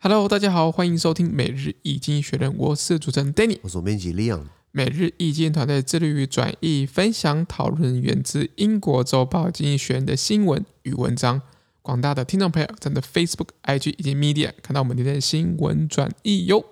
Hello，大家好，欢迎收听每日易经济学人，我是主持人 Danny，我是总编辑 Leon。每日易经团队致力于转译、分享、讨论源自英国周报《经济学人》的新闻与文章。广大的听众朋友，在 Facebook、IG 以及 Media 看到我们今天的新闻转译哟。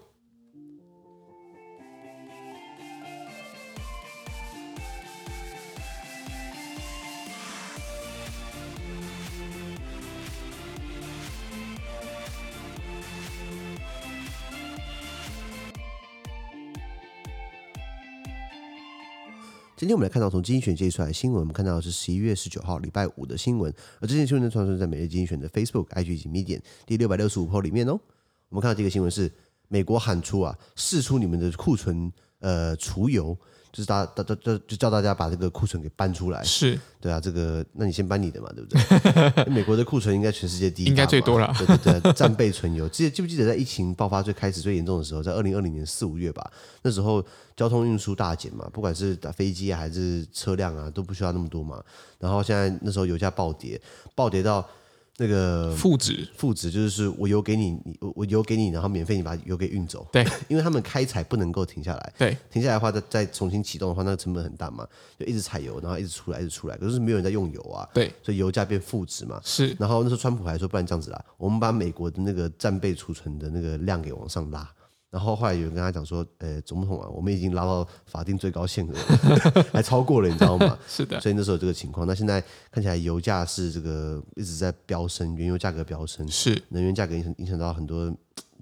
今天我们来看到从经济选接出来的新闻，我们看到的是十一月十九号礼拜五的新闻，而这件新闻呢，传送在每日经济选的 Facebook、IG 以及 Medium 第六百六十五号里面哦。我们看到这个新闻是美国喊出啊，试出你们的库存呃储油。就是大大大就就叫大家把这个库存给搬出来，是对啊，这个那你先搬你的嘛，对不对？美国的库存应该全世界第一，应该最多了，对对对，战备存油。记得记不记得在疫情爆发最开始最严重的时候，在二零二零年四五月吧，那时候交通运输大减嘛，不管是打飞机啊还是车辆啊，都不需要那么多嘛。然后现在那时候油价暴跌，暴跌到。那个负值，负值就是是我油给你，你我我油给你，然后免费你把油给运走。对，因为他们开采不能够停下来。对，停下来的话再再重新启动的话，那个成本很大嘛，就一直采油，然后一直出来，一直出来，可是没有人在用油啊。对，所以油价变负值嘛。是，然后那时候川普还说，不然这样子啦，我们把美国的那个战备储存的那个量给往上拉。然后后来有人跟他讲说，呃，总统啊，我们已经拉到法定最高限额，还超过了，你知道吗？是的。所以那时候有这个情况，那现在看起来油价是这个一直在飙升，原油价格飙升，是能源价格影响影响到很多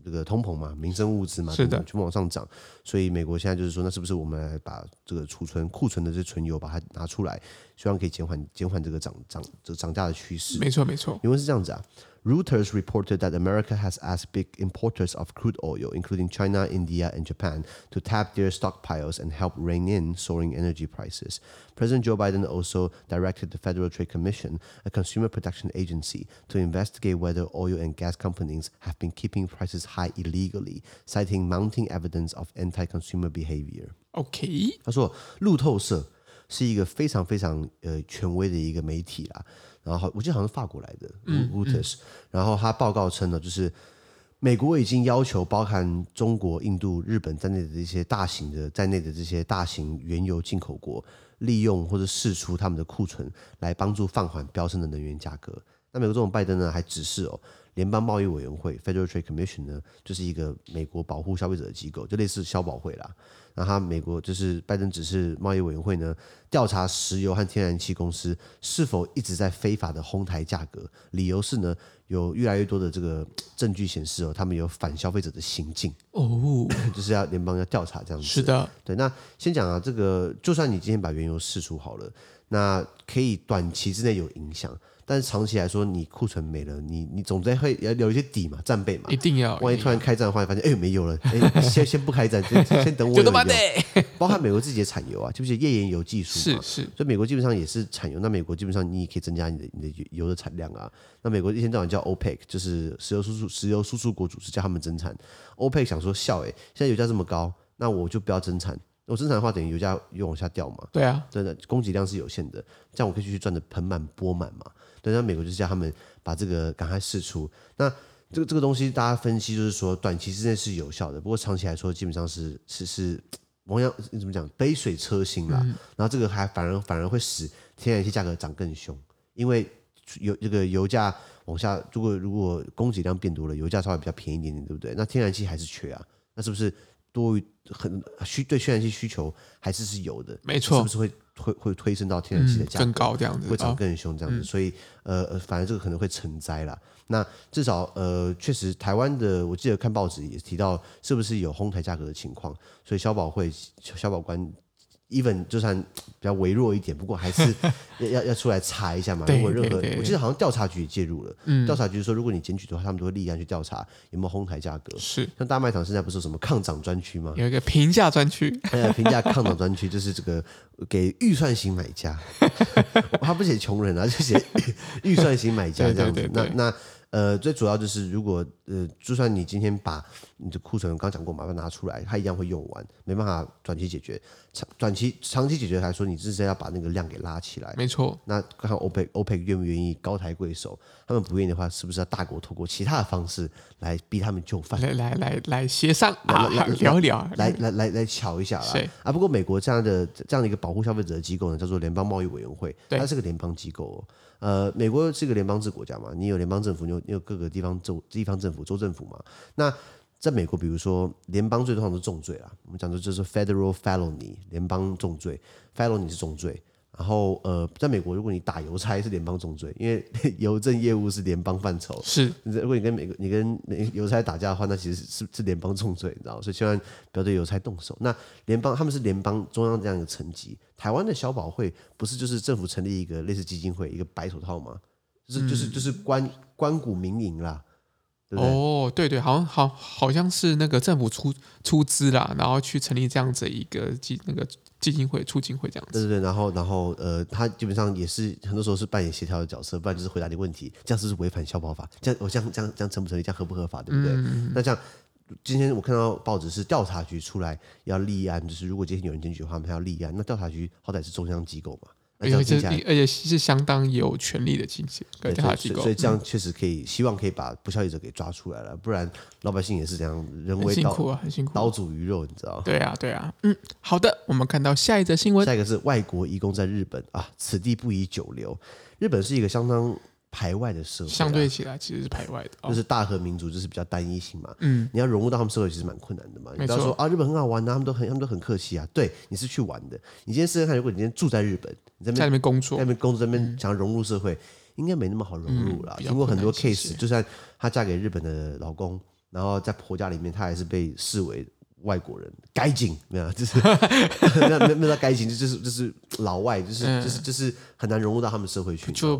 这个通膨嘛，民生物资嘛，是的，全部往上涨。所以美国现在就是说，那是不是我们来把这个储存库存的这存油把它拿出来，希望可以减缓减缓这个涨涨这个涨价的趋势？没错没错，因为是这样子啊。Reuters reported that America has asked big importers of crude oil, including China, India, and Japan, to tap their stockpiles and help rein in soaring energy prices. President Joe Biden also directed the Federal Trade Commission, a consumer protection agency, to investigate whether oil and gas companies have been keeping prices high illegally, citing mounting evidence of anti-consumer behavior. OK，他说路透社是一个非常非常呃权威的一个媒体啦。 然后我记得好像是法国来的 Reuters，然后他报告称呢，就是美国已经要求包含中国、印度、日本在内的这些大型的在内的这些大型原油进口国，利用或者释出他们的库存，来帮助放缓飙升的能源价格。那美国总统拜登呢，还指示哦，联邦贸易委员会 Federal Trade Commission 呢，就是一个美国保护消费者的机构，就类似消保会啦。那他美国就是拜登指示贸易委员会呢，调查石油和天然气公司是否一直在非法的哄抬价格，理由是呢，有越来越多的这个证据显示哦，他们有反消费者的行径哦，就是要联邦要调查这样子。是的，对。那先讲啊，这个就算你今天把原油释出好了，那可以短期之内有影响。但是长期来说，你库存没了，你你总在会要留一些底嘛，战备嘛，一定要。万一突然开战的话，发现哎没油了，哎先先不开战，先先等我有 油。包含美国自己的产油啊，就是页岩油技术嘛，是是。所以美国基本上也是产油，那美国基本上你也可以增加你的你的油的产量啊。那美国一天到晚叫 OPEC，就是石油输出石油输出国组织叫他们增产。OPEC 想说笑哎，现在油价这么高，那我就不要增产。我增产的话，等于油价又往下掉嘛。对啊，真的供给量是有限的，这样我可以继续赚的盆满钵满嘛。对，那美国就是叫他们把这个赶快释出。那这个这个东西，大家分析就是说，短期之内是有效的，不过长期来说，基本上是是是，同样你怎么讲，杯水车薪啦。嗯、然后这个还反而反而会使天然气价格涨更凶，因为油这个油价往下，如果如果供给量变多了，油价稍微比较便宜一点点，对不对？那天然气还是缺啊，那是不是多于很需对天然气需求还是是有的？没错，是不是会？会会推升到天然气的价格、嗯、更高这样子，会涨更凶这样子，嗯、所以呃呃，反正这个可能会成灾啦。那至少呃，确实台湾的，我记得看报纸也提到，是不是有哄抬价格的情况？所以消保会消保官。Even 就算比较微弱一点，不过还是 要要要出来查一下嘛。如果任何，我记得好像调查局也介入了。嗯，调查局说，如果你检举的话，他们都会立案去调查有没有哄抬价格。是，像大卖场现在不是有什么抗涨专区吗？有一个平价专区，还有平价抗涨专区，就是这个给预算型买家。他不写穷人啊，就写预算型买家这样子。那那。呃，最主要就是如果呃，就算你今天把你的库存刚讲过，麻烦拿出来，它一样会用完，没办法短期解决。长短期、长期解决来说，你至少要把那个量给拉起来。没错。那看看 OPEC OPEC 愿不愿意高抬贵手？他们不愿意的话，是不是要大国透过其他的方式来逼他们就范？来来来来协商啊，聊一聊，来来来来瞧一下啦。啊，不过美国这样的这样的一个保护消费者的机构呢，叫做联邦贸易委员会，它是个联邦机构哦。呃，美国是个联邦制国家嘛，你有联邦政府，你有你有各个地方州地方政府、州政府嘛。那在美国，比如说联邦罪通常是重罪啦，我们讲的就是 federal felony，联邦重罪，felony 是重罪。然后呃，在美国，如果你打邮差是联邦重罪，因为 邮政业务是联邦范畴。是，如果你跟美国你跟邮差打架的话，那其实是是联邦重罪，你知道？所以千万不要对邮差动手。那联邦他们是联邦中央这样一个层级。台湾的消保会不是就是政府成立一个类似基金会，一个白手套吗？就是就是就是关关谷民营啦。对对哦，对对，好像好好像是那个政府出出资啦，然后去成立这样子一个基那个。基金会、促进会这样子，对对对，然后然后呃，他基本上也是很多时候是扮演协调的角色，不然就是回答你问题，这样是不是违反消保法？这样我这样这样这样成不成立？这样合不合法？对不对？嗯、那这样今天我看到报纸是调查局出来要立案，就是如果今天有人检举的话，他们要立案。那调查局好歹是中央机构嘛。而且而且是相当有权力的经济调查机构，所以这样确实可以，嗯、希望可以把不孝业者给抓出来了，不然老百姓也是这样人为辛苦啊，很辛苦，刀俎鱼肉，你知道？对啊，对啊，嗯，好的，我们看到下一则新闻，下一个是外国移工在日本啊，此地不宜久留。日本是一个相当。排外的社会，相对起来其实是排外的，就是大和民族就是比较单一性嘛。嗯，你要融入到他们社会其实蛮困难的嘛。你不要说啊，日本很好玩呐，他们都很他们都很客气啊。对，你是去玩的。你今天试试看，如果你今天住在日本，你在那边工作，在那边工作，在那边想要融入社会，应该没那么好融入了。听过很多 case，就算她嫁给日本的老公，然后在婆家里面，她还是被视为外国人，该紧 没有？就是那那那该紧，就是就是老外，就是就是就是很难融入到他们社会去，就。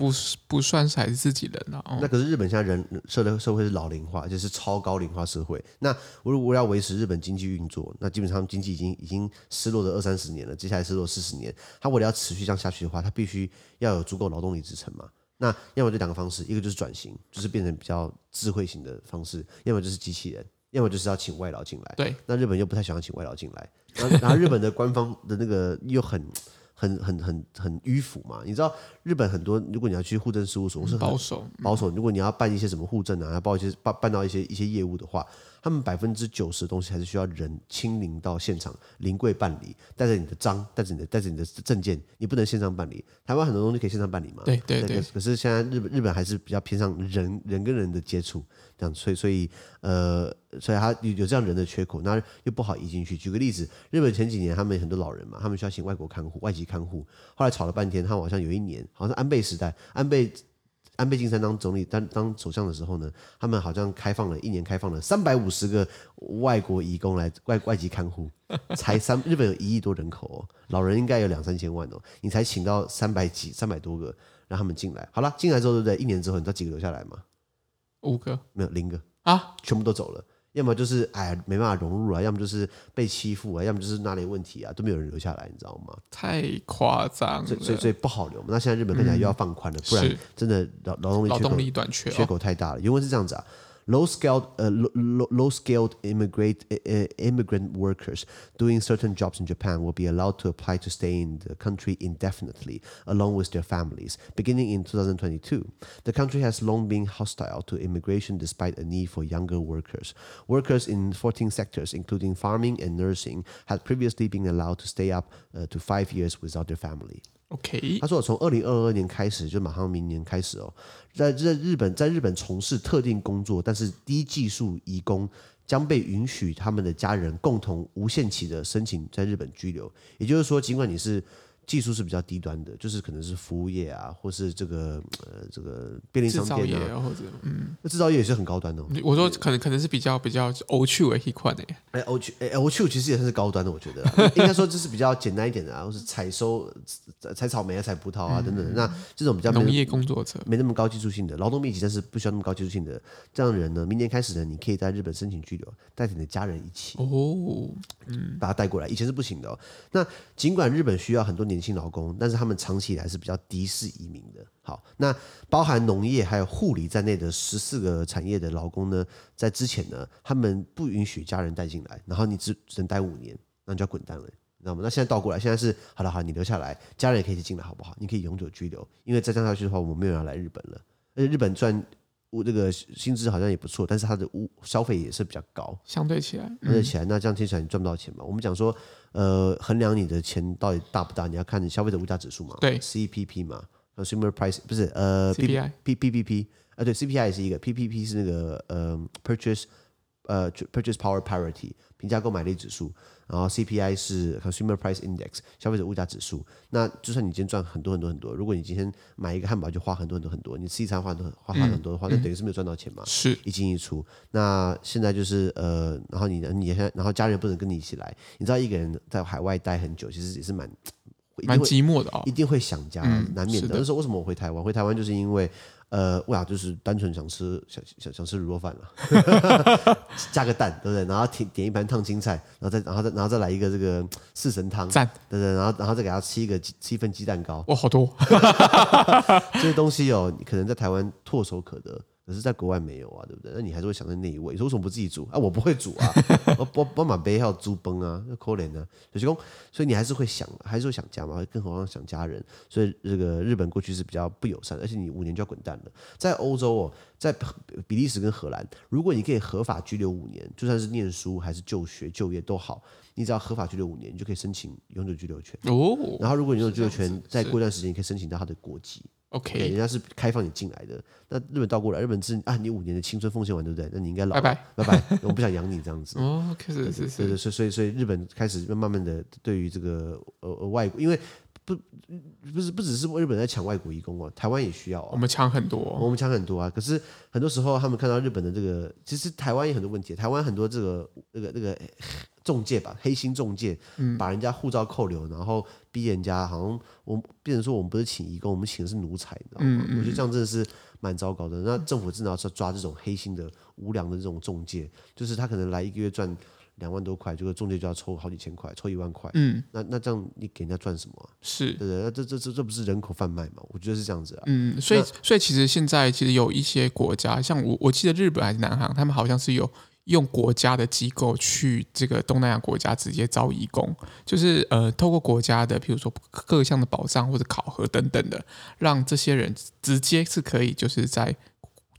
不是不算是还是自己人啊。哦、那可是日本现在人社的社会是老龄化，就是超高龄化社会。那如果要维持日本经济运作，那基本上经济已经已经失落了二三十年了，接下来失落四十年。他为了要持续这样下去的话，他必须要有足够劳动力支撑嘛。那要么就两个方式，一个就是转型，就是变成比较智慧型的方式；要么就是机器人，要么就是要请外劳进来。对，那日本又不太喜欢请外劳进来，然后，然后日本的官方的那个又很。很很很很迂腐嘛，你知道日本很多，如果你要去户政事务所，是保守保守。如果你要办一些什么户政啊，要报一些办办到一些一些业务的话。他们百分之九十的东西还是需要人亲临到现场临柜办理，带着你的章，带着你的带着你的证件，你不能线上办理。台湾很多东西可以线上办理嘛？对对对。可是现在日本日本还是比较偏向人人跟人的接触，这样，所以所以呃，所以他有有这样人的缺口，那又不好移进去。举个例子，日本前几年他们很多老人嘛，他们需要请外国看护、外籍看护，后来吵了半天，他们好像有一年，好像是安倍时代，安倍。安倍晋三当总理当当首相的时候呢，他们好像开放了一年开放了三百五十个外国移工来外外籍看护，才三日本有一亿多人口哦，老人应该有两三千万哦，你才请到三百几三百多个让他们进来，好了，进来之后对不对？一年之后你知道几个留下来吗？五个没有零个啊，全部都走了。要么就是哎没办法融入啊，要么就是被欺负啊，要么就是哪里有问题啊，都没有人留下来，你知道吗？太夸张了，所以所以所以不好留。那现在日本看起来又要放宽了，嗯、不然真的劳劳动力缺口缺口太大了。原文是这样子啊。Low-skilled, uh, low-skilled immigrant uh, immigrant workers doing certain jobs in Japan will be allowed to apply to stay in the country indefinitely, along with their families, beginning in 2022. The country has long been hostile to immigration despite a need for younger workers. Workers in 14 sectors, including farming and nursing, had previously been allowed to stay up uh, to five years without their family. OK，他说我从二零二二年开始，就马上明年开始哦，在在日本，在日本从事特定工作，但是低技术移工将被允许他们的家人共同无限期的申请在日本居留。也就是说，尽管你是。技术是比较低端的，就是可能是服务业啊，或是这个呃这个便利商店啊，或者嗯，那制造业也是很高端的。我说可能可能是比较比较欧趣为一款的。哎，欧趣哎欧趣其实也算是高端的，我觉得 应该说这是比较简单一点的啊，或是采收采草莓啊、采葡萄啊等等。嗯、那这种比较农业工作者。没那么高技术性的劳动密集，但是不需要那么高技术性的。这样的人呢，明年开始呢，你可以在日本申请居留，带着你的家人一起哦，嗯，把他带过来，以前是不行的哦。那尽管日本需要很多年年轻劳工，但是他们长期以来是比较低势移民的。好，那包含农业还有护理在内的十四个产业的劳工呢，在之前呢，他们不允许家人带进来，然后你只只能待五年，那你就要滚蛋了，你知道吗？那现在倒过来，现在是好了好，你留下来，家人也可以进来，好不好？你可以永久居留，因为再这样下去的话，我们没有人来日本了，而且日本赚。物这个薪资好像也不错，但是它的物消费也是比较高，相对起来，相对起来，那这样听起来你赚不到钱嘛？我们讲说，呃，衡量你的钱到底大不大，你要看你消费者物价指数嘛，对，CPP 嘛，Consumer Price 不是呃 PPI，PPP 啊，对，CPI 也是一个，PPP 是那个呃 Purchase 呃 Purchase Power Parity 平价购买力指数。然后 CPI 是 Consumer Price Index 消费者物价指数。那就算你今天赚很多很多很多，如果你今天买一个汉堡就花很多很多很多，你吃一餐花很多花花很多的话，嗯、那等于是没有赚到钱嘛？是一进一出。那现在就是呃，然后你你现在然后家人不能跟你一起来，你知道一个人在海外待很久，其实也是蛮蛮寂寞的啊、哦，一定会想家，嗯、难免的。那时候为什么我回台湾？回台湾就是因为。呃，哇，就是单纯想吃想想想吃卤肉饭了，加个蛋，对不对？然后点点一盘烫青菜，然后再然后再然后再来一个这个四神汤，赞，对对，然后然后再给他吃一个吃一份鸡蛋糕，哇，好多，这些东西哦，你可能在台湾唾手可得。可是在国外没有啊，对不对？那你还是会想在那一位，说为什么不自己煮啊？我不会煮啊，我我我马杯还有猪崩啊，可怜呢。所以所以你还是会想，还是会想家嘛，更何况想家人。所以这个日本过去是比较不友善，而且你五年就要滚蛋了。在欧洲哦，在比利时跟荷兰，如果你可以合法居留五年，就算是念书还是就学就业都好，你只要合法居留五年，你就可以申请永久居留权哦。然后如果你永久居留权，再过一段时间，你可以申请到他的国籍。OK，人家是开放你进来的。那日本倒过来，日本是啊，你五年的青春奉献完，对不对？那你应该老，拜拜拜拜，我不想养你这样子。哦，开始是是是，所以所以日本开始慢慢的对于这个呃呃外国，因为不不是不只是日本在抢外国移工啊，台湾也需要啊。我们抢很多，我们抢很多啊。可是很多时候他们看到日本的这个，其实台湾也很多问题。台湾很多这个那个那个仲介吧，黑心中介，把人家护照扣留，然后。逼人家好像我们变成说我们不是请义工，我们请的是奴才，你知道吗？我觉得这样真的是蛮糟糕的。那政府真的要抓这种黑心的、无良的这种中介，就是他可能来一个月赚两万多块，这个中介就要抽好几千块，抽一万块。嗯，那那这样你给人家赚什么？是，对对，那这这这这不是人口贩卖吗？我觉得是这样子啊。嗯，所以所以其实现在其实有一些国家，像我我记得日本还是南韩，他们好像是有。用国家的机构去这个东南亚国家直接招义工，就是呃，透过国家的，比如说各项的保障或者考核等等的，让这些人直接是可以就是在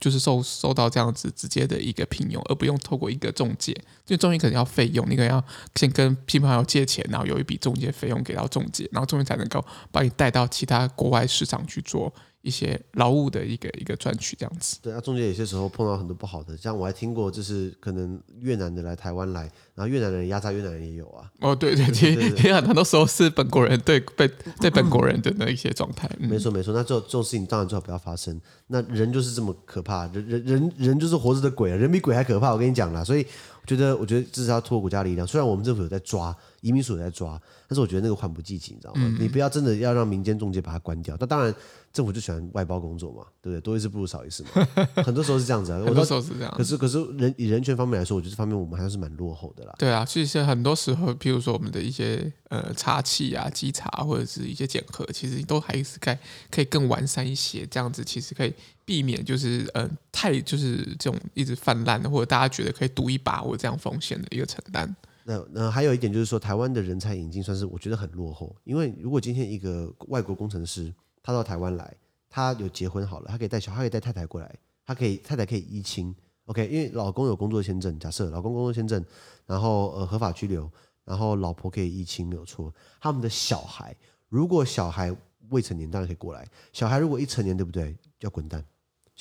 就是受受到这样子直接的一个聘用，而不用透过一个中介，因为中介可能要费用，你可能要先跟亲朋友借钱，然后有一笔中介费用给到中介，然后中介才能够把你带到其他国外市场去做。一些劳务的一个一个赚取这样子，对啊，中间有些时候碰到很多不好的，像我还听过，就是可能越南的来台湾来，然后越南人压榨越南人也有啊。哦，对对对，其实很多时候是本国人对被对本国人的那一些状态。嗯、没错没错，那这这种事情当然最好不要发生。那人就是这么可怕，人人人人就是活着的鬼啊，人比鬼还可怕。我跟你讲啦，所以我觉得我觉得这是要托国家力量。虽然我们政府有在抓。移民署也在抓，但是我觉得那个缓不济急，你知道吗？嗯、你不要真的要让民间中介把它关掉。那当然，政府就喜欢外包工作嘛，对不对？多一事不如少一事嘛。很多时候是这样子啊，很多时候是这样。可是，可是人以人权方面来说，我觉得这方面我们还是蛮落后的啦。对啊，其实很多时候，譬如说我们的一些呃查缉啊、稽查或者是一些检核，其实都还是该可以更完善一些。这样子其实可以避免就是呃太就是这种一直泛滥的，或者大家觉得可以赌一把或这样风险的一个承担。那那还有一点就是说，台湾的人才引进算是我觉得很落后，因为如果今天一个外国工程师他到台湾来，他有结婚好了，他可以带小孩，可以带太太过来，他可以太太可以依亲，OK，因为老公有工作签证，假设老公工作签证，然后呃合法居留，然后老婆可以依亲没有错，他们的小孩如果小孩未成年当然可以过来，小孩如果一成年对不对？要滚蛋，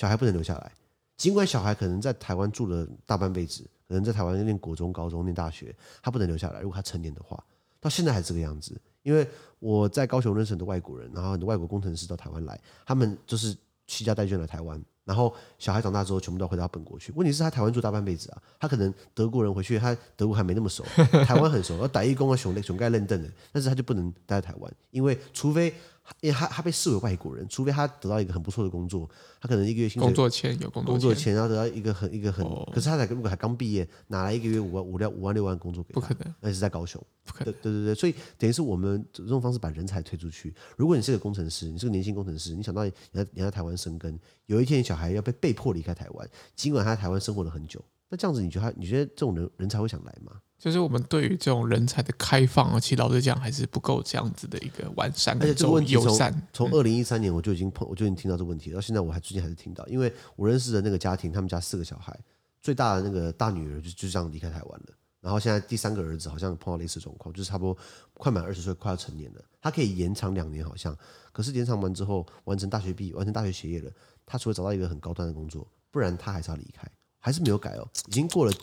小孩不能留下来，尽管小孩可能在台湾住了大半辈子。可能在台湾念国中、高中、念大学，他不能留下来。如果他成年的话，到现在还是这个样子。因为我在高雄认识很多外国人，然后很多外国工程师到台湾来，他们就是弃家带眷来台湾，然后小孩长大之后全部都回到本国去。问题是，他台湾住大半辈子啊，他可能德国人回去，他德国还没那么熟，台湾很熟，要打义工啊、熊熊盖认证的，但是他就不能待在台湾，因为除非因为他他被视为外国人，除非他得到一个很不错的工作，他可能一个月薪水工作签有工作工作签，然后得到一个很一个很，哦、可是他才如果还刚毕业，哪来一个月五万五六五万六万工作给他？不可能，而且是在高雄，不可能。对对对对，所以等于是我们这种方式把人才推出去。如果你是个工程师，你是个年轻工程师，你想到你要你要在台湾生根，有一天你小孩要被被迫离开台湾，尽管他在台湾生活了很久，那这样子你觉得他你觉得这种人人才会想来吗？就是我们对于这种人才的开放，其实老实讲还是不够这样子的一个完善，而且这个问题友善。从二零一三年我就已经碰，我就已经听到这个问题，到现在我还最近还是听到，因为我认识的那个家庭，他们家四个小孩，最大的那个大女儿就就这样离开台湾了，然后现在第三个儿子好像碰到类似状况，就是差不多快满二十岁，快要成年了，他可以延长两年好像，可是延长完之后完成大学毕业，完成大学学业了，他除了找到一个很高端的工作，不然他还是要离开，还是没有改哦，已经过了。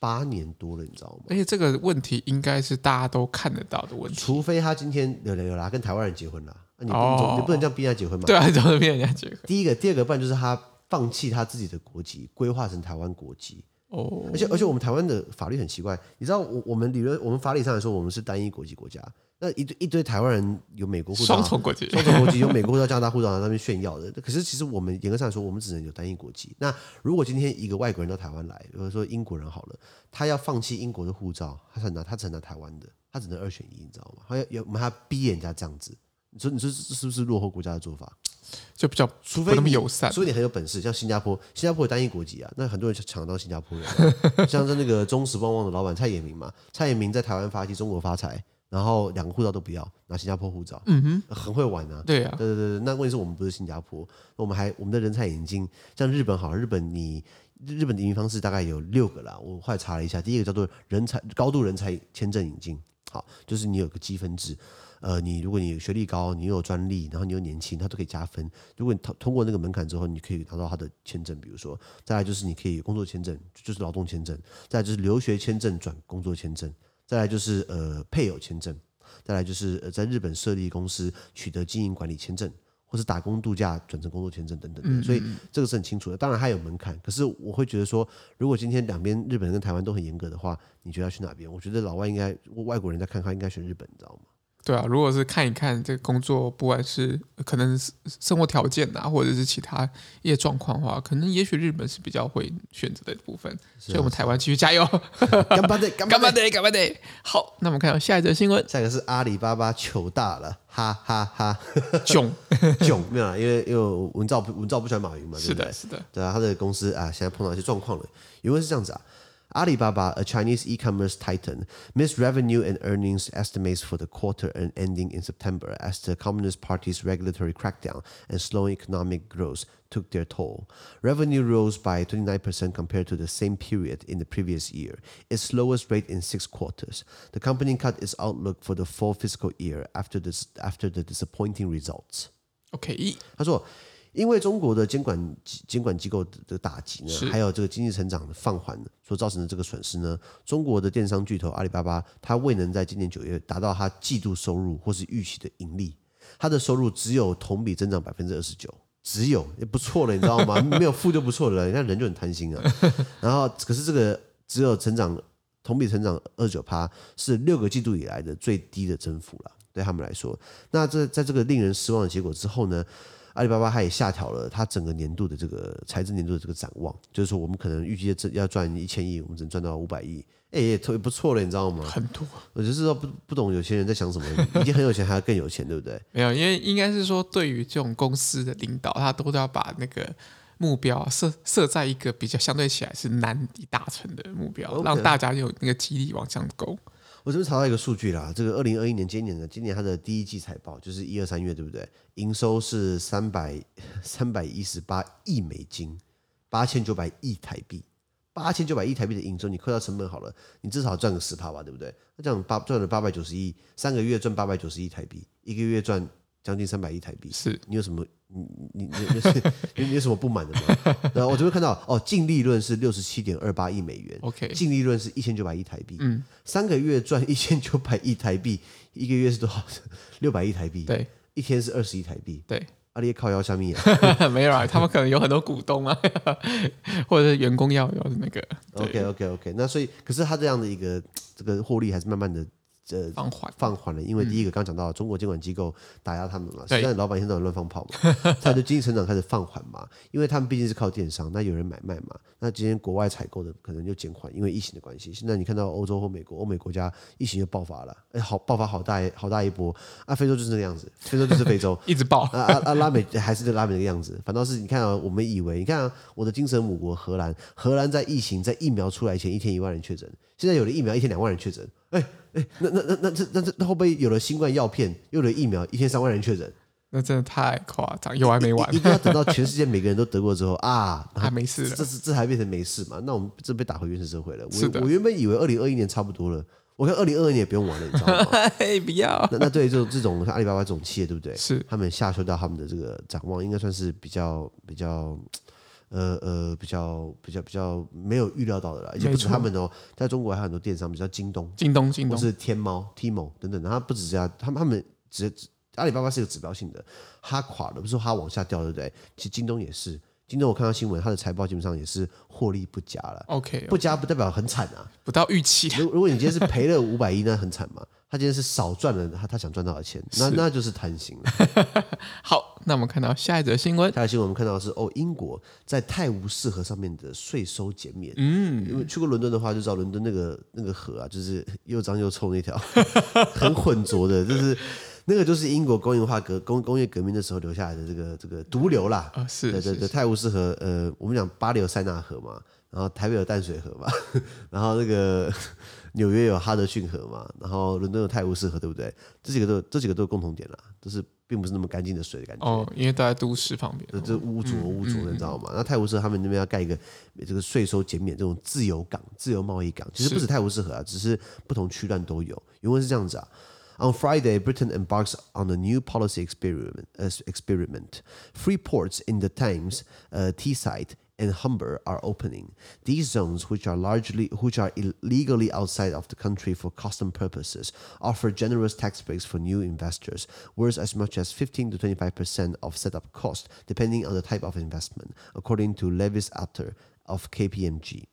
八年多了，你知道吗？而且这个问题应该是大家都看得到的问题，除非他今天有了有啦，跟台湾人结婚了，你不能、哦、你不能这样逼人家结婚嘛？对啊，怎么逼人家结婚？第一个，第二个，不然就是他放弃他自己的国籍，规划成台湾国籍。哦，而且而且我们台湾的法律很奇怪，你知道我我们理论我们法理上来说，我们是单一国籍国家。那一堆一堆台湾人有美国护照，双重国籍，双重国籍有美国护照、加拿大护照在那边炫耀的。可是其实我们严格上来说，我们只能有单一国籍。那如果今天一个外国人到台湾来，比如说英国人好了，他要放弃英国的护照，他才拿他只能拿台湾的，他只能二选一，你知道吗？他要有我们还要逼人家这样子。你说你说是不是落后国家的做法？就比较除非那么友善，除非你很有本事，像新加坡，新加坡有单一国籍啊，那很多人抢到新加坡人。像是那个中石旺旺的老板蔡衍明嘛，蔡衍明在台湾发迹，中国发财。然后两个护照都不要，拿新加坡护照，嗯哼，很会玩啊。对啊，对对对，那问题是我们不是新加坡，我们还我们的人才引进，像日本好，日本你日本的移民方式大概有六个啦，我后来查了一下，第一个叫做人才高度人才签证引进，好，就是你有个积分制，呃，你如果你学历高，你又有专利，然后你又年轻，他都可以加分。如果你通通过那个门槛之后，你可以拿到他的签证，比如说，再来就是你可以工作签证，就是劳动签证，再来就是留学签证转工作签证。再来就是呃配偶签证，再来就是呃在日本设立公司取得经营管理签证，或是打工度假转成工作签证等等的，所以这个是很清楚的。当然还有门槛，可是我会觉得说，如果今天两边日本跟台湾都很严格的话，你觉得要去哪边？我觉得老外应该外国人在看看应该选日本，你知道吗？对啊，如果是看一看这个工作，不管是可能是生活条件啊，或者是其他一些状况的话，可能也许日本是比较会选择的部分。所以，我们台湾继续加油，干巴得，干巴得，干巴得。好，那我们看到下一则新闻，下一个是阿里巴巴糗大了，哈哈哈，囧。囧，没有啦，因为因为文照文照不喜欢马云嘛，是的，是的，对啊，他的公司啊，现在碰到一些状况了，因为是这样子啊。Alibaba, a Chinese e-commerce titan, missed revenue and earnings estimates for the quarter ending in September as the Communist Party's regulatory crackdown and slowing economic growth took their toll. Revenue rose by 29% compared to the same period in the previous year, its slowest rate in six quarters. The company cut its outlook for the full fiscal year after this after the disappointing results. OK，他说。因为中国的监管监管机构的打击呢，还有这个经济成长的放缓所造成的这个损失呢，中国的电商巨头阿里巴巴，它未能在今年九月达到它季度收入或是预期的盈利，它的收入只有同比增长百分之二十九，只有也不错了，你知道吗？没有负就不错了，你看人就很贪心啊。然后可是这个只有成长同比成长二九趴，是六个季度以来的最低的增幅了，对他们来说。那这在这个令人失望的结果之后呢？阿里巴巴它也下调了它整个年度的这个财政年度的这个展望，就是说我们可能预计要赚一千亿，我们只能赚到五百亿，哎，也特别不错了，你知道吗？很多，我就是说不不懂有些人在想什么，已经很有钱还要更有钱，对不对？没有，因为应该是说对于这种公司的领导，他都要把那个目标设设在一个比较相对起来是难以达成的目标，Okay. 让大家有那个激励往上走。我这边查到一个数据啦，这个二零二一年今年的今年它的第一季财报就是一二三月，对不对？营收是三百三百一十八亿美金，八千九百亿台币，八千九百亿台币的营收，你扣掉成本好了，你至少赚个十趴吧，对不对？那这样八赚了八百九十亿，三个月赚八百九十亿台币，一个月赚将近三百亿台币，是你有什么？你你你你 你有什么不满的吗？然后我就会看到哦，净利润是六十七点二八亿美元，OK，净利润是一千九百亿台币，嗯，三个月赚一千九百亿台币，一个月是多少？六百亿台币，对，一天是二十亿台币，对，阿里靠腰下面没有啊，他们可能有很多股东啊，或者是员工要有那个，OK OK OK，那所以可是他这样的一个这个获利还是慢慢的。呃放缓放缓了，因为第一个刚讲到中国监管机构打压他们嘛，现在老百姓都在乱放炮嘛，他的经济成长开始放缓嘛，因为他们毕竟是靠电商，那有人买卖嘛，那今天国外采购的可能就减缓，因为疫情的关系。现在你看到欧洲或美国，欧美国家疫情就爆发了，哎，好爆发好大好大一波啊！非洲就是那个样子，非洲就是非洲 一直爆啊啊啊！拉美还是这拉美那个样子，反倒是你看啊，我们以为你看啊，我的精神母国荷兰，荷兰在疫情在疫苗出来前一天一万人确诊，现在有了疫苗一天两万人确诊，哎。哎，那那那那这那这会不会有了新冠药片，又有了疫苗，一天三万人确诊？那真的太夸张，有完没完？一定要等到 全世界每个人都得过之后啊，还没事了，这是这还变成没事嘛？那我们这被打回原始社会了。我，我原本以为二零二一年差不多了，我看二零二二年也不用玩了，你知道吗？不要。那那对这种这种像阿里巴巴这种企业，对不对？是他们下修到他们的这个展望，应该算是比较比较。呃呃，比较比较比较没有预料到的啦，而且不止他们哦，在中国还有很多电商，比如京东、京东、京东，或是天猫、Tmall 等等。然后不止这样，他们他们只阿里巴巴是一个指标性的，它垮了，不是说它往下掉，对不对？其实京东也是，京东我看到新闻，它的财报基本上也是获利不佳了。OK，不佳不代表很惨啊，不到预期。如如果你今天是赔了五百亿，那很惨嘛。他今天是少赚了，他他想赚多少钱？那那就是贪心了。好，那我们看到下一则新闻。下一则新闻我们看到的是哦，英国在泰晤士河上面的税收减免。嗯，因为去过伦敦的话，就知道伦敦那个那个河啊，就是又脏又臭那条，很浑浊的，就是那个就是英国工业化革工工业革命的时候留下来的这个这个毒瘤啦。啊，是对对对，泰晤士河，呃，我们讲巴黎有塞纳河嘛，然后台北有淡水河嘛，然后那个。纽约有哈德逊河嘛，然后伦敦有泰晤士河，对不对？这几个都这几个都有共同点啦，都是并不是那么干净的水的感觉。哦，因为都在都市旁边，这污浊污浊的，你知道吗？那泰晤士他们那边要盖一个这个税收减免这种自由港、自由贸易港，其实不止泰晤士河啊，只是不同区段都有。原文是这样子啊：On Friday, Britain embarks on a new policy experiment. Experiment. Free ports in the Thames, uh, Teesside. And Humber are opening. These zones, which are largely which are illegally outside of the country for custom purposes, offer generous tax breaks for new investors, worth as much as 15 to 25 percent of setup cost, depending on the type of investment, according to Levis Atter of KPMG,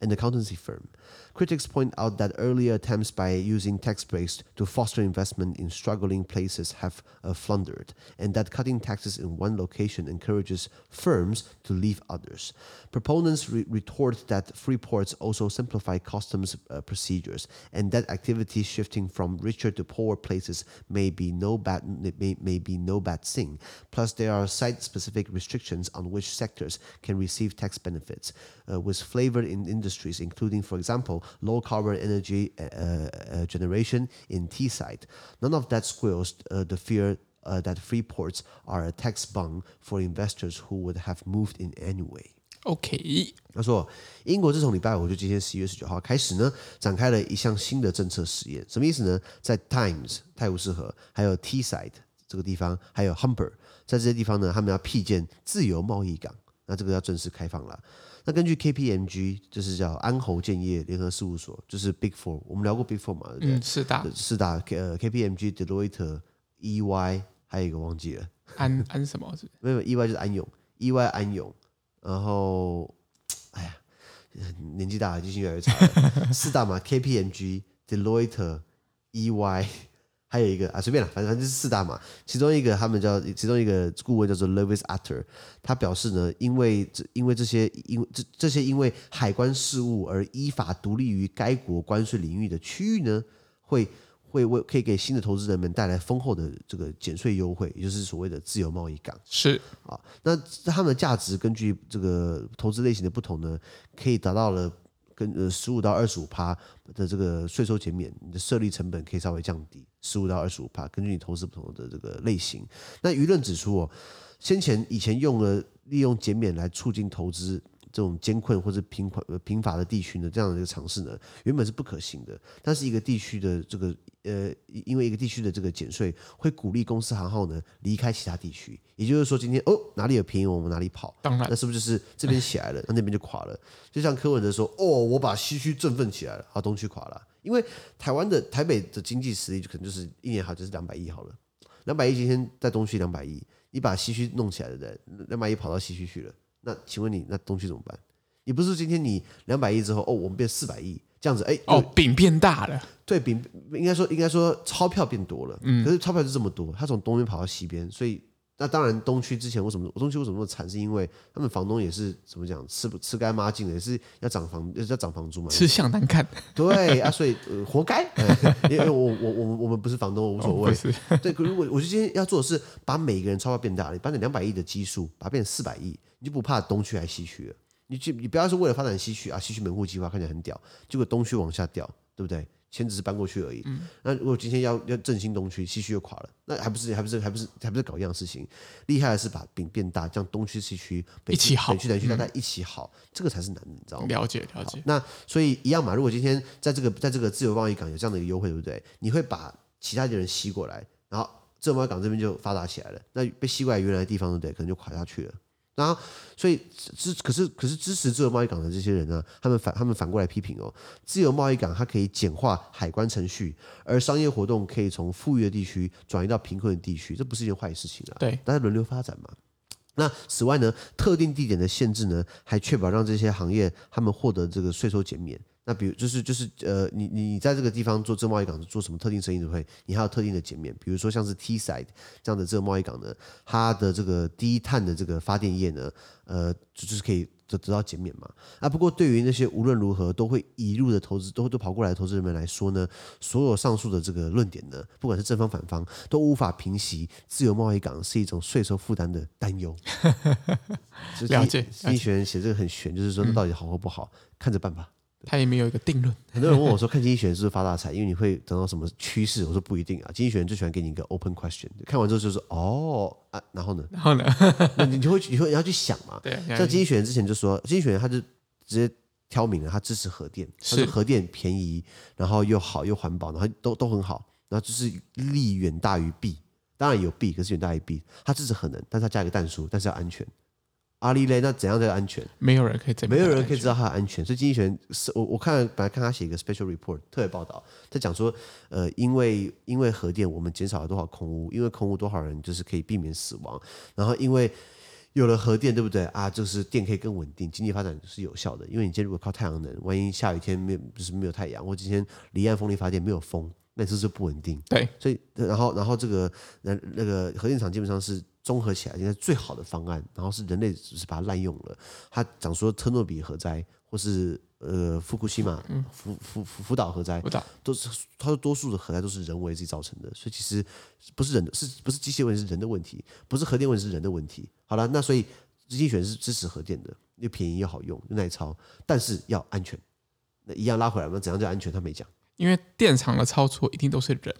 an accountancy firm. Critics point out that earlier attempts by using tax breaks to foster investment in struggling places have uh, floundered, and that cutting taxes in one location encourages firms to leave others. Proponents re- retort that free ports also simplify customs uh, procedures, and that activity shifting from richer to poorer places may be no bad may, may be no bad thing. Plus, there are site-specific restrictions on which sectors can receive tax benefits, uh, with flavored in industries, including, for example, low carbon energy uh, uh, generation in Teesside. None of that squells uh, the fear uh, that free ports are a tax bung for investors who would have moved in anyway. OK，他说，英国自从礼拜五就今天十一月十九号开始呢，展开了一项新的政策实验。什么意思呢？在 Times 泰晤士河，还有 Teesside 这个地方，还有 Humber 在这些地方呢，他们要辟建自由贸易港。那这个要正式开放了。 那根据 KPMG，就是叫安侯建业联合事务所，就是 Big Four，我们聊过 Big Four 嘛？对不对？嗯，四大，四大，呃，KPMG、Deloitte、EY，还有一个忘记了，安安什么？是没有，EY 就是安永，EY 安永，然后，哎呀，年纪大了，记性越来越差了。四大嘛，KPMG、Deloitte、EY。还有一个啊，随便了，反正就是四大嘛。其中一个他们叫，其中一个顾问叫做 Lewis Atter，他表示呢，因为这因为这些因为这这些因为海关事务而依法独立于该国关税领域的区域呢，会会为可以给新的投资人们带来丰厚的这个减税优惠，也就是所谓的自由贸易港。是啊，那他们的价值根据这个投资类型的不同呢，可以达到了。跟呃十五到二十五趴的这个税收减免，你的设立成本可以稍微降低十五到二十五趴，根据你投资不同的这个类型。那舆论指出哦，先前以前用了利用减免来促进投资。这种艰困或者贫困呃贫乏的地区呢，这样的一个尝试呢，原本是不可行的。但是一个地区的这个呃，因为一个地区的这个减税，会鼓励公司行号呢离开其他地区。也就是说，今天哦哪里有便宜，我们哪里跑。当然，那是不是就是这边起来了，那那边就垮了？就像柯文哲说，哦，我把西区振奋起来了，好，东区垮了。因为台湾的台北的经济实力就可能就是一年好就是两百亿好了，两百亿今天在东区两百亿，你把西区弄起来了，对，两百亿跑到西区去了。那请问你，那东西怎么办？你不是今天你两百亿之后，哦，我们变四百亿这样子，哎，哦，饼变大了，对，饼应该说应该说钞票变多了，嗯，可是钞票是这么多，它从东边跑到西边，所以。那当然，东区之前为什么东区为什么那么惨？是因为他们房东也是怎么讲，吃不吃干抹净的，也是要涨房，要涨房租嘛。吃相难看。对啊，所以、呃、活该。因为我我我我们不是房东，无所谓。哦、对，可是我我就今天要做的是把每个人钞票变大，你把那两百亿的基数把它变成四百亿，你就不怕东区还西区了。你就你不要是为了发展西区啊，西区门户计划看起来很屌，结果东区往下掉，对不对？钱只是搬过去而已。嗯、那如果今天要要振兴东区，西区又垮了，那还不是还不是还不是还不是搞一样的事情？厉害的是把饼变大，将东区西区北区北区南区大家一起好，嗯、这个才是难的，你知道吗？了解了解。那所以一样嘛，如果今天在这个在这个自由贸易港有这样的一个优惠，对不对？你会把其他的人吸过来，然后自由贸易港这边就发达起来了。那被吸过来原来的地方，对不对？可能就垮下去了。然后，所以支可是可是支持自由贸易港的这些人呢，他们反他们反过来批评哦，自由贸易港它可以简化海关程序，而商业活动可以从富裕的地区转移到贫困的地区，这不是一件坏事情啊。对，大家轮流发展嘛。那此外呢，特定地点的限制呢，还确保让这些行业他们获得这个税收减免。那比如就是就是呃，你你在这个地方做自由贸易港做什么特定生意都会，你还有特定的减免，比如说像是 Teesside 这样的自由贸易港呢，它的这个低碳的这个发电业呢，呃，就就是可以得得到减免嘛。啊，不过对于那些无论如何都会一路的投资，都都跑过来的投资人们来说呢，所有上述的这个论点呢，不管是正方反方，都无法平息自由贸易港是一种税收负担的担忧。了解，经济学人写这个很悬，就是说那到底好或不好，嗯、看着办吧。他也没有一个定论。很多人问我说：“看经济学人是不是发大财？因为你会得到什么趋势？”我说：“不一定啊。经济学人最喜欢给你一个 open question，看完之后就是哦啊，然后呢？然后呢？那你就会你会你要去想嘛。对。像经济学人之前就说，经济学人他就直接挑明了，他支持核电，他说核电便宜，然后又好又环保，然后都都很好，然后就是利远大于弊。当然有弊，可是远大于弊。他支持核能，但是他加一个但书，但是要安全。”阿里嘞，那怎样才安全？没有人可以，没有人可以知道它的安全。所以经济学人是我我看本来看他写一个 special report 特别报道，他讲说，呃，因为因为核电，我们减少了多少空污？因为空污多少人就是可以避免死亡？然后因为有了核电，对不对啊？就是电可以更稳定，经济发展是有效的。因为你今天如果靠太阳能，万一下雨天没有就是没有太阳，或今天离岸风力发电没有风，那这是不稳定。对，所以然后然后这个那那个核电厂基本上是。综合起来应该最好的方案，然后是人类只是把它滥用了。他讲说，特诺比核灾或是呃福库西马福福福福岛核灾，都是他说多数的核灾都是人为自己造成的，所以其实不是人的，是不是机械问题是人的问题，不是核电问题是人的问题。好了，那所以经济学人是支持核电的，又便宜又好用又耐操，但是要安全。那一样拉回来嘛，怎样叫安全？他没讲，因为电厂的操作一定都是人。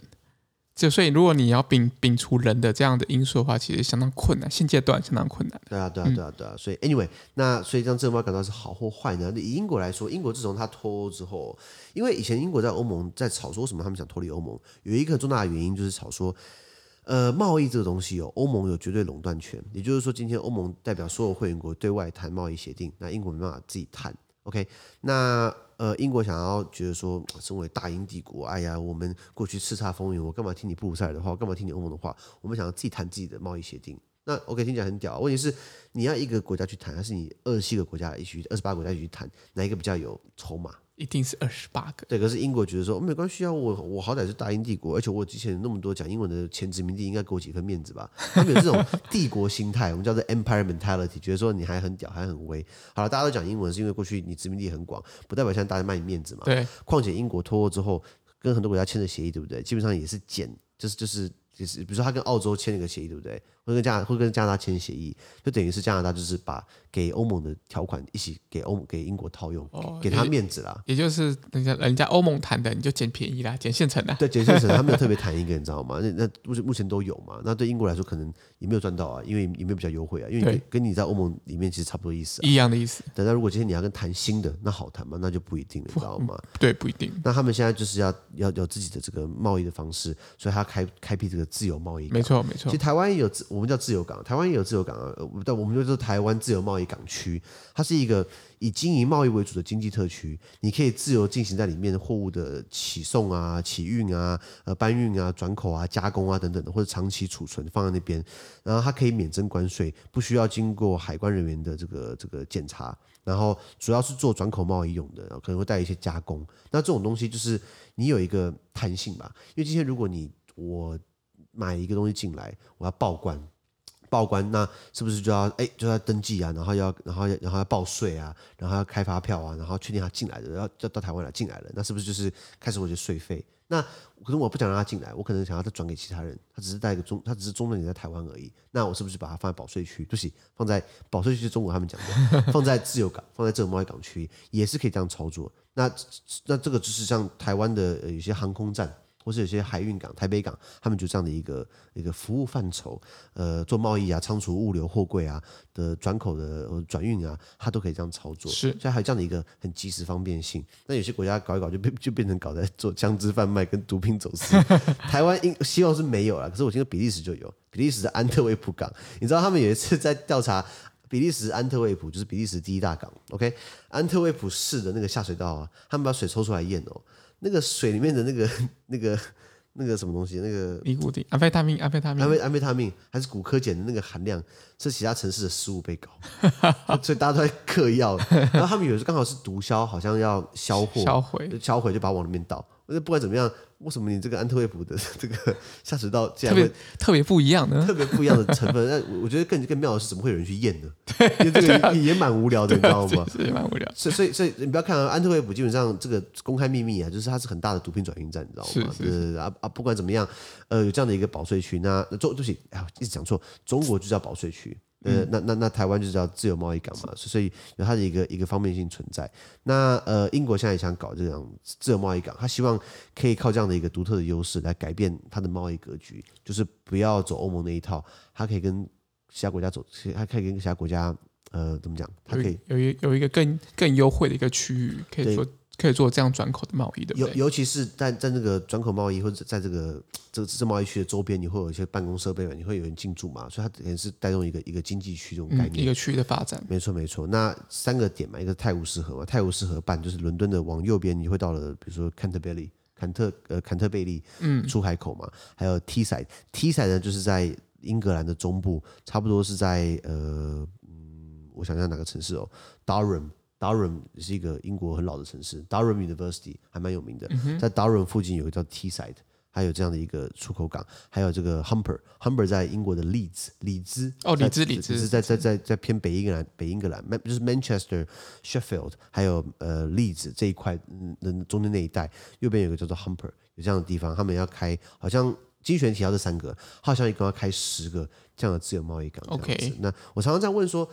就所以，如果你要摒摒除人的这样的因素的话，其实相当困难，现阶段相当困难。对啊，对啊，对啊，对啊。所以，anyway，那所以让这个感到是好或坏呢？以英国来说，英国自从它脱欧之后，因为以前英国在欧盟在吵说什么，他们想脱离欧盟，有一个重大的原因就是吵说，呃，贸易这个东西有欧盟有绝对垄断权，也就是说，今天欧盟代表所有会员国对外谈贸易协定，那英国没办法自己谈。OK，那。呃，英国想要觉得说，身为大英帝国，哎呀，我们过去叱咤风云，我干嘛听你布鲁塞尔的话，我干嘛听你欧盟的话？我们想要自己谈自己的贸易协定。那 OK，听起来很屌。问题是，你要一个国家去谈，还是你二十七个国家一起，二十八个国家一起去谈，哪一个比较有筹码？一定是二十八个。对，可是英国觉得说没关系啊，我我好歹是大英帝国，而且我之前那么多讲英文的前殖民地，应该给我几分面子吧？他们有这种帝国心态，我们叫做 empire mentality，觉得说你还很屌，还很威。好了，大家都讲英文是因为过去你殖民地很广，不代表现在大家卖你面子嘛？对。况且英国脱欧之后，跟很多国家签的协议，对不对？基本上也是减，就是就是就是，比如说他跟澳洲签了一个协议，对不对？会跟加拿会跟加拿大签协议，就等于是加拿大就是把。给欧盟的条款一起给欧给英国套用，哦、给他面子啦。也就是人家人家欧盟谈的，你就捡便宜啦，捡现成的。对，捡现成，他没有特别谈一个，你知道吗？那那目前目前都有嘛。那对英国来说，可能也没有赚到啊，因为也没有比较优惠啊。因为跟，你在欧盟里面其实差不多意思，啊，一样的意思。等到如果今天你要跟谈新的，那好谈吗，那就不一定了，你知道吗？对，不一定。那他们现在就是要要有自己的这个贸易的方式，所以他开开辟这个自由贸易。没错，没错。其实台湾也有，我们叫自由港，台湾也有自由港啊，但我们就是台湾自由贸易港区，它是一个以经营贸易为主的经济特区，你可以自由进行在里面货物的起送啊、起运啊、呃搬运啊、转口啊、加工啊等等的，或者长期储存放在那边，然后它可以免征关税，不需要经过海关人员的这个这个检查，然后主要是做转口贸易用的，可能会带一些加工。那这种东西就是你有一个弹性吧，因为今天如果你我。买一个东西进来，我要报关，报关那是不是就要哎就要登记啊？然后要然后要然后要报税啊？然后要开发票啊？然后确定他进来的，要要到台湾来进来了，那是不是就是开始我就税费？那可能我不想让他进来，我可能想要再转给其他人，他只是带一个中，他只是中转点在台湾而已。那我是不是把它放在保税区？不行，放在保税区是中国他们讲的，放在自由港，放在自由贸易港区也是可以这样操作。那那这个就是像台湾的有些航空站。或是有些海运港、台北港，他们就这样的一个一个服务范畴，呃，做贸易啊、仓储物流、货柜啊的转口的转运啊，它都可以这样操作。是，所以还有这样的一个很及时方便性。那有些国家搞一搞就 变就变成搞在做枪支贩卖跟毒品走私。台湾应希望是没有了，可是我听说比利时就有，比利时的安特卫普港，你知道他们有一次在调查比利时安特卫普，就是比利时第一大港，OK，安特卫普市的那个下水道啊，他们把水抽出来验哦。那个水里面的那个、那个、那个什么东西，那个尼古丁、安非他命、安非他命、安非安非他命，还是骨科碱的那个含量，是其他城市的十五倍高，所以大家都在嗑药。然后他们有时候刚好是毒枭，好像要销货、销毁、销毁，就把它往里面倒。那不管怎么样。为什么你这个安特卫普的 这个下水道竟然会特别不一样呢？特别不一样的成分，那我觉得更更妙的是，怎么会有人去验呢？因为这个也蛮无聊的，你知道吗？也 蛮无聊。所以所以所以你不要看啊，安特卫普基本上这个公开秘密啊，就是它是很大的毒品转运站，你知道吗？是是啊啊，不管怎么样，呃，有这样的一个保税区，那中对不起，哎，一直讲错，中国就叫保税区。呃，那那那台湾就是叫自由贸易港嘛，所以有它的一个一个方便性存在。那呃，英国现在也想搞这种自由贸易港，他希望可以靠这样的一个独特的优势来改变它的贸易格局，就是不要走欧盟那一套，它可以跟其他国家走，它可以跟其他国家呃怎么讲？它可以有一有一个更更优惠的一个区域，可以说。可以做这样转口的贸易的，尤尤其是在在那个转口贸易或者在这个 这个自贸易区的周边，你会有一些办公设备嘛，你会有人进驻嘛，所以它也是带动一个一个经济区这种概念，嗯、一个区域的发展。没错没错，那三个点嘛，一个泰晤士河嘛，泰晤士河畔就是伦敦的往右边，你会到了，比如说坎特贝利，坎特呃坎特贝利，嗯，出海口嘛，还有 Teesside，Teesside 呢就是在英格兰的中部，差不多是在呃嗯，我想想哪个城市哦，Durham。Durham 是一个英国很老的城市，Durham University 还蛮有名的。嗯、在 Durham 附近有一个叫 Teesside，还有这样的一个出口港，还有这个 Humber，Humber 在英国的利兹，里兹哦，里兹里兹是在在在在偏北英格兰，北英格兰就是 Manchester、Sheffield，还有呃利兹这一块，嗯，中间那一带，右边有个叫做 Humber，有这样的地方，他们要开，好像经济学提到这三个，好像一共要开十个这样的自由贸易港。OK，那我常常在问说，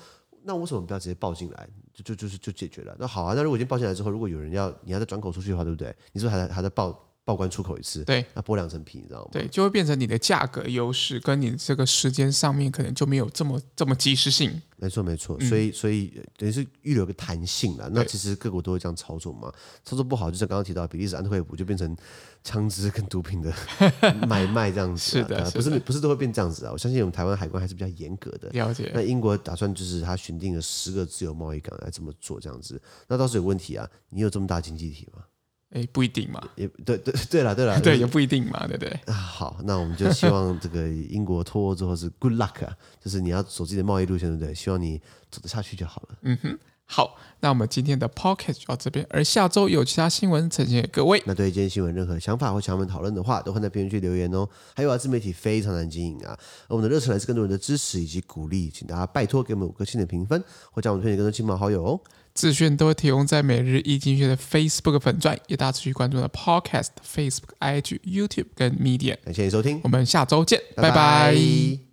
那为什么不要直接报进来？就就就是就解决了。那好啊，那如果已经报进来之后，如果有人要你要再转口出去的话，对不对？你是不是还在还在报报关出口一次？对，那剥两层皮，你知道吗？对，就会变成你的价格优势跟你这个时间上面可能就没有这么这么及时性。没错没错，所以、嗯、所以等于是预留个弹性了。那其实各国都会这样操作嘛，操作不好，就像刚刚提到比利时安特卫普就变成枪支跟毒品的 买卖这样子。是的，是的，不是不是都会变这样子啊？我相信我们台湾海关还是比较严格的。了解。那英国打算就是他选定了十个自由贸易港来这么做这样子，那倒是有问题啊？你有这么大经济体吗？哎，不一定嘛，也对对对了对了，对也不一定嘛，对不对？啊，好，那我们就希望这个英国脱欧之后是 good luck 啊，就是你要走自己的贸易路线，对不对？希望你走得下去就好了。嗯哼，好，那我们今天的 pocket 就到这边，而下周有其他新闻呈现给各位。那对于今天新闻任何想法或想我们讨论的话，都会在评论区留言哦。还有啊，自媒体非常难经营啊，而我们的热忱来自更多人的支持以及鼓励，请大家拜托给我们五颗星的评分，或将我们推荐更多亲朋好友哦。资讯都会提供在每日一经济学的 Facebook 粉钻，也大家持续关注的 Podcast、Facebook、IG、YouTube 跟 Media。感谢你收听，我们下周见，拜拜。拜拜。